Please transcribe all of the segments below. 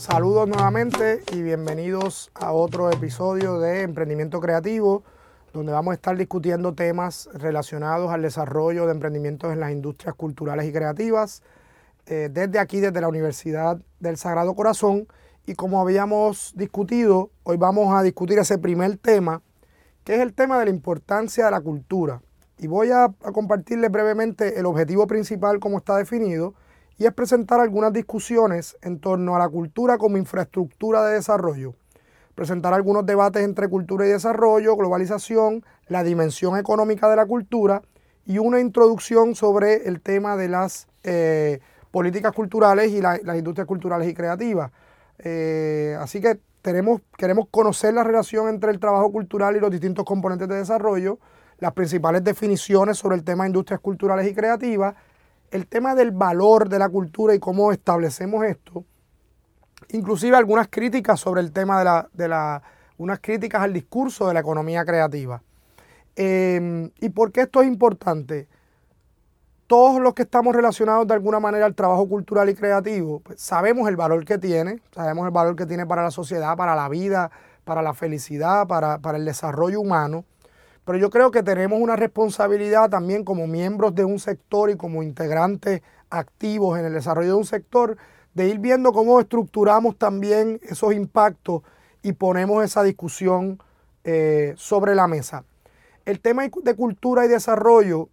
Saludos nuevamente y bienvenidos a otro episodio de Emprendimiento Creativo, donde vamos a estar discutiendo temas relacionados al desarrollo de emprendimientos en las industrias culturales y creativas, eh, desde aquí, desde la Universidad del Sagrado Corazón. Y como habíamos discutido, hoy vamos a discutir ese primer tema, que es el tema de la importancia de la cultura. Y voy a, a compartirles brevemente el objetivo principal como está definido y es presentar algunas discusiones en torno a la cultura como infraestructura de desarrollo. Presentar algunos debates entre cultura y desarrollo, globalización, la dimensión económica de la cultura y una introducción sobre el tema de las eh, políticas culturales y las industrias culturales y creativas. Eh, así que queremos conocer la relación entre el trabajo cultural y los distintos componentes de desarrollo, las principales definiciones sobre el tema de industrias culturales y creativas, el tema del valor de la cultura y cómo establecemos esto, inclusive algunas críticas sobre el tema de la, de la unas críticas al discurso de la economía creativa. Em, ¿Y por qué esto es importante? Todos los que estamos relacionados de alguna manera al trabajo cultural y creativo, pues, sabemos el valor que tiene, sabemos el valor que tiene para la sociedad, para la vida, para la felicidad, para, para el desarrollo humano. Pero yo creo que tenemos una responsabilidad también como miembros de un sector y como integrantes activos en el desarrollo de un sector, de ir viendo cómo estructuramos también esos impactos y ponemos esa discusión eh, sobre la mesa. El tema de cultura y desarrollo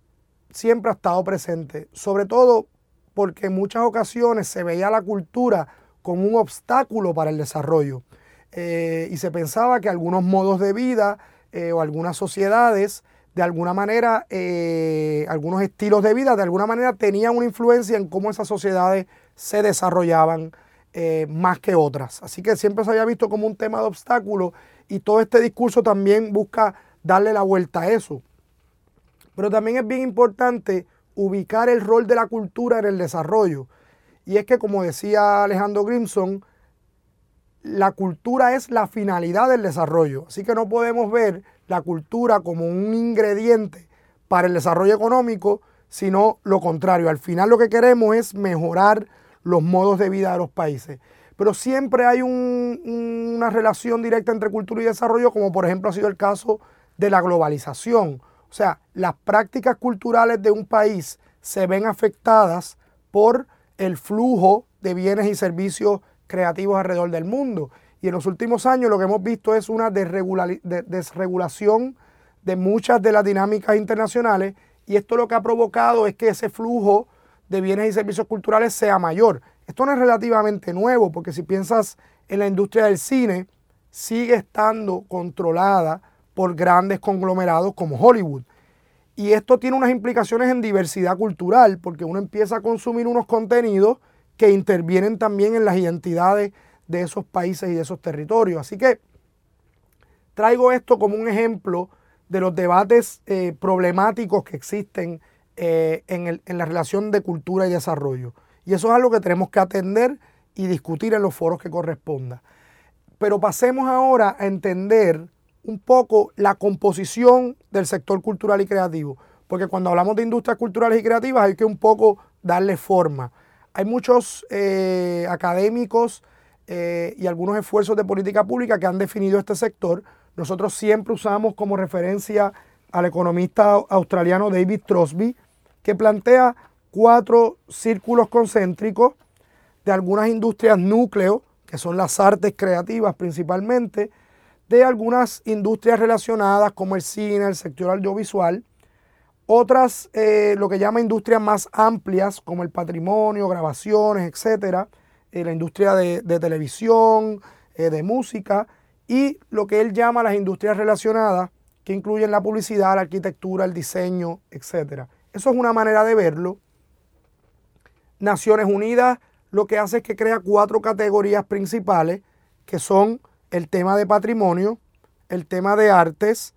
siempre ha estado presente, sobre todo porque en muchas ocasiones se veía la cultura como un obstáculo para el desarrollo eh, y se pensaba que algunos modos de vida, eh, o algunas sociedades, de alguna manera, eh, algunos estilos de vida, de alguna manera tenían una influencia en cómo esas sociedades se desarrollaban eh, más que otras. Así que siempre se había visto como un tema de obstáculo y todo este discurso también busca darle la vuelta a eso. Pero también es bien importante ubicar el rol de la cultura en el desarrollo. Y es que, como decía Alejandro Grimson, la cultura es la finalidad del desarrollo. Así que no podemos ver la cultura como un ingrediente para el desarrollo económico, sino lo contrario. Al final lo que queremos es mejorar los modos de vida de los países. Pero siempre hay una relación directa entre cultura y desarrollo, como por ejemplo ha sido el caso de la globalización. O sea, las prácticas culturales de un país se ven afectadas por el flujo de bienes y servicios creativos alrededor del mundo. Y en los últimos años lo que hemos visto es una desregulación de muchas de las dinámicas internacionales y esto lo que ha provocado es que ese flujo de bienes y servicios culturales sea mayor. Esto no es relativamente nuevo porque si piensas en la industria del cine, sigue estando controlada por grandes conglomerados como Hollywood. Y esto tiene unas implicaciones en diversidad cultural porque uno empieza a consumir unos contenidos que intervienen también en las identidades de esos países y de esos territorios. Así que traigo esto como un ejemplo de los debates eh, problemáticos que existen eh, en, en la relación de cultura y desarrollo. Y eso es algo que tenemos que atender y discutir en los foros que corresponda. Pero pasemos ahora a entender un poco la composición del sector cultural y creativo. Porque cuando hablamos de industrias culturales y creativas hay que un poco darle forma. Hay muchos eh, académicos eh, y algunos esfuerzos de política pública que han definido este sector. Nosotros siempre usamos como referencia al economista australiano David Trosby, que plantea cuatro círculos concéntricos de algunas industrias núcleo, que son las artes creativas principalmente, de algunas industrias relacionadas como el cine, el sector audiovisual, otras, eh, lo que llama industrias más amplias, como el patrimonio, grabaciones, etcétera, eh, la industria de, televisión, eh, de música, y lo que él llama las industrias relacionadas, que incluyen la publicidad, la arquitectura, el diseño, etcétera. Eso es una manera de verlo. Naciones Unidas lo que hace es que crea cuatro categorías principales, que son el tema de patrimonio, el tema de artes,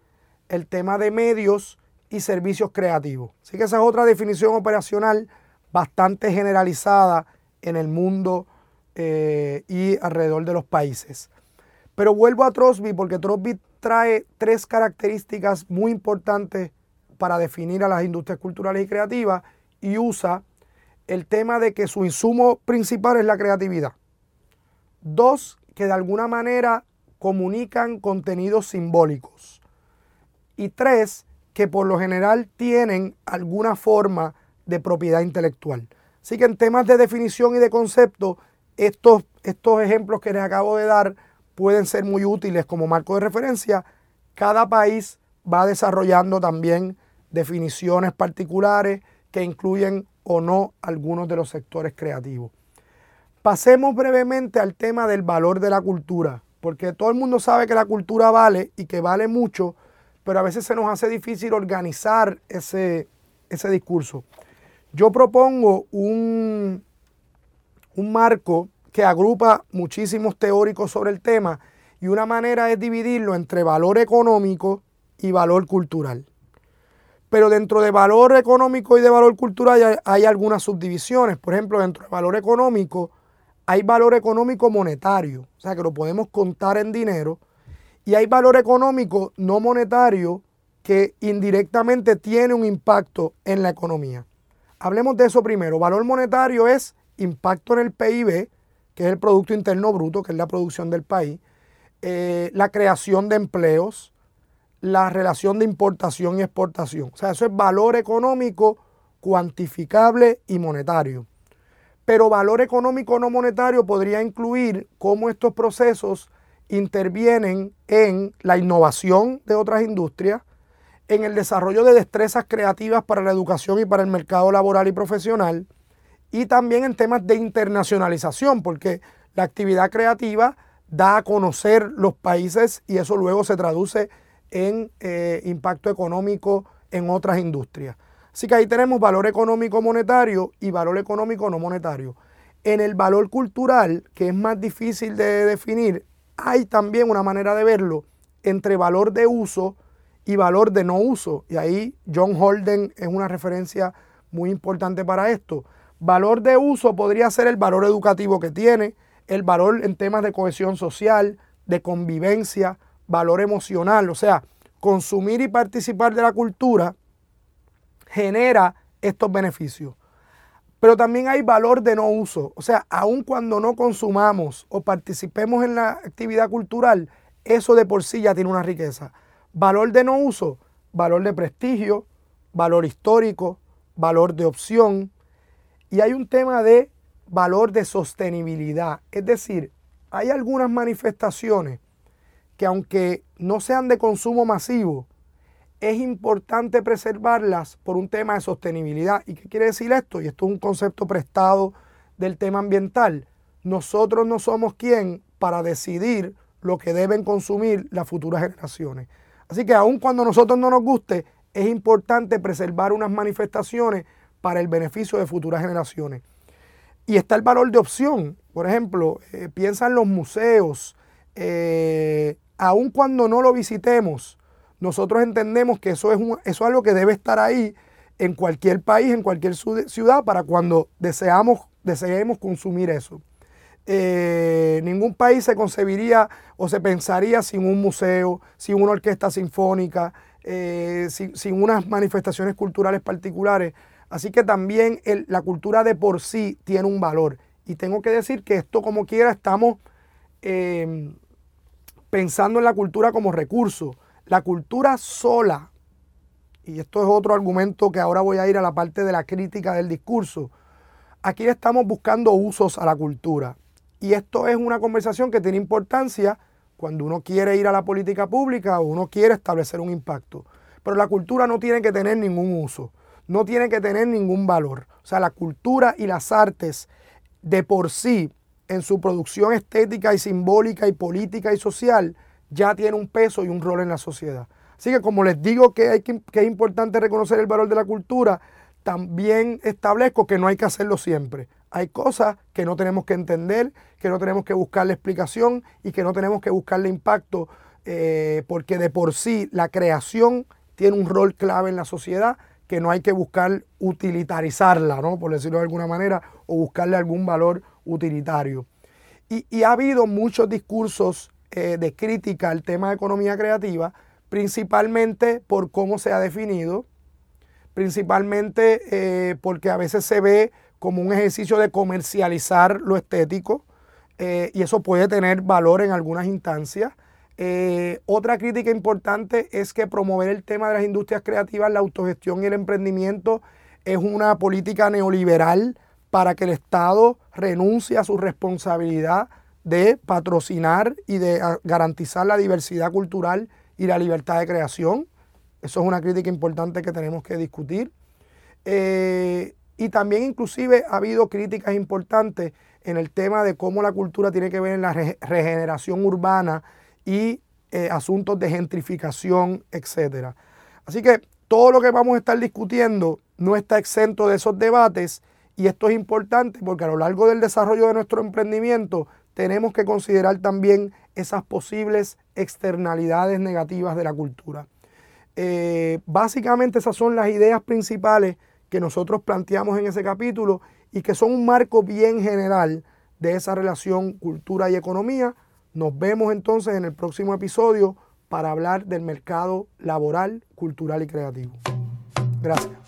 el tema de medios y servicios creativos. Así que esa es otra definición operacional bastante generalizada en el mundo eh, y alrededor de los países. Pero vuelvo a Trosby porque Trosby trae tres características muy importantes para definir a las industrias culturales y creativas y usa el tema de que su insumo principal es la creatividad. Dos, que de alguna manera comunican contenidos simbólicos. Y tres, que por lo general tienen alguna forma de propiedad intelectual. Así que en temas de definición y de concepto, estos, estos ejemplos que les acabo de dar pueden ser muy útiles como marco de referencia. Cada país va desarrollando también definiciones particulares que incluyen o no algunos de los sectores creativos. Pasemos brevemente al tema del valor de la cultura, porque todo el mundo sabe que la cultura vale y que vale mucho, pero a veces se nos hace difícil organizar ese, ese discurso. Yo propongo un, un marco que agrupa muchísimos teóricos sobre el tema y una manera es dividirlo entre valor económico y valor cultural. Pero dentro de valor económico y de valor cultural hay, algunas subdivisiones. Por ejemplo, dentro de valor económico hay valor económico monetario, o sea que lo podemos contar en dinero, y hay valor económico no monetario que indirectamente tiene un impacto en la economía. Hablemos de eso primero. Valor monetario es impacto en el PIB, que es el Producto Interno Bruto, que es la producción del país, eh, la creación de empleos, la relación de importación y exportación. O sea, eso es valor económico cuantificable y monetario. Pero valor económico no monetario podría incluir cómo estos procesos intervienen en la innovación de otras industrias, en el desarrollo de destrezas creativas para la educación y para el mercado laboral y profesional, y también en temas de internacionalización, porque la actividad creativa da a conocer los países y eso luego se traduce en eh, impacto económico en otras industrias. Así que ahí tenemos valor económico monetario y valor económico no monetario. En el valor cultural, que es más difícil de definir, hay también una manera de verlo entre valor de uso y valor de no uso. Y ahí John Holden es una referencia muy importante para esto. Valor de uso podría ser el valor educativo que tiene, el valor en temas de cohesión social, de convivencia, valor emocional. O sea, consumir y participar de la cultura genera estos beneficios. Pero también hay valor de no uso. O sea, aun cuando no consumamos o participemos en la actividad cultural, eso de por sí ya tiene una riqueza. Valor de no uso, valor de prestigio, valor histórico, valor de opción. Y hay un tema de valor de sostenibilidad. Es decir, hay algunas manifestaciones que aunque no sean de consumo masivo, es importante preservarlas por un tema de sostenibilidad. ¿Y qué quiere decir esto? Y esto es un concepto prestado del tema ambiental. Nosotros no somos quien para decidir lo que deben consumir las futuras generaciones. Así que aun cuando a nosotros no nos guste, es importante preservar unas manifestaciones para el beneficio de futuras generaciones. Y está el valor de opción. Por ejemplo, eh, piensa en los museos. Eh, aun cuando no lo visitemos, nosotros entendemos que eso es, eso es algo que debe estar ahí en cualquier país, en cualquier ciudad, para cuando deseamos, deseemos consumir eso. Eh, ningún país se concebiría o se pensaría sin un museo, sin una orquesta sinfónica, eh, sin, unas manifestaciones culturales particulares. Así que también la cultura de por sí tiene un valor. Y tengo que decir que esto como quiera estamos eh, pensando en la cultura como recurso. La cultura sola, y esto es otro argumento que ahora voy a ir a la parte de la crítica del discurso, aquí estamos buscando usos a la cultura. Y esto es una conversación que tiene importancia cuando uno quiere ir a la política pública o uno quiere establecer un impacto. Pero la cultura no tiene que tener ningún uso, no tiene que tener ningún valor. O sea, la cultura y las artes de por sí, en su producción estética y simbólica y política y social, ya tiene un peso y un rol en la sociedad. Así que como les digo que, hay que, es importante reconocer el valor de la cultura, también establezco que no hay que hacerlo siempre. Hay cosas que no tenemos que entender, que no tenemos que buscarle explicación y que no tenemos que buscarle impacto, eh, porque de por sí la creación tiene un rol clave en la sociedad que no hay que buscar utilitarizarla, ¿no? por decirlo de alguna manera, o buscarle algún valor utilitario. Y ha habido muchos discursos eh, de crítica al tema de economía creativa, principalmente por cómo se ha definido, principalmente eh, porque a veces se ve como un ejercicio de comercializar lo estético, eh, y eso puede tener valor en algunas instancias. Otra crítica importante es que promover el tema de las industrias creativas, la autogestión y el emprendimiento es una política neoliberal para que el Estado renuncie a su responsabilidad de patrocinar y de ah, garantizar la diversidad cultural y la libertad de creación. Eso es una crítica importante que tenemos que discutir. Eh, y también inclusive ha habido críticas importantes en el tema de cómo la cultura tiene que ver en la regeneración urbana y eh, asuntos de gentrificación, etc. Así que todo lo que vamos a estar discutiendo no está exento de esos debates y esto es importante porque a lo largo del desarrollo de nuestro emprendimiento tenemos que considerar también esas posibles externalidades negativas de la cultura. Eh, básicamente esas son las ideas principales que nosotros planteamos en ese capítulo y que son un marco bien general de esa relación cultura y economía. Nos vemos entonces en el próximo episodio para hablar del mercado laboral, cultural y creativo. Gracias.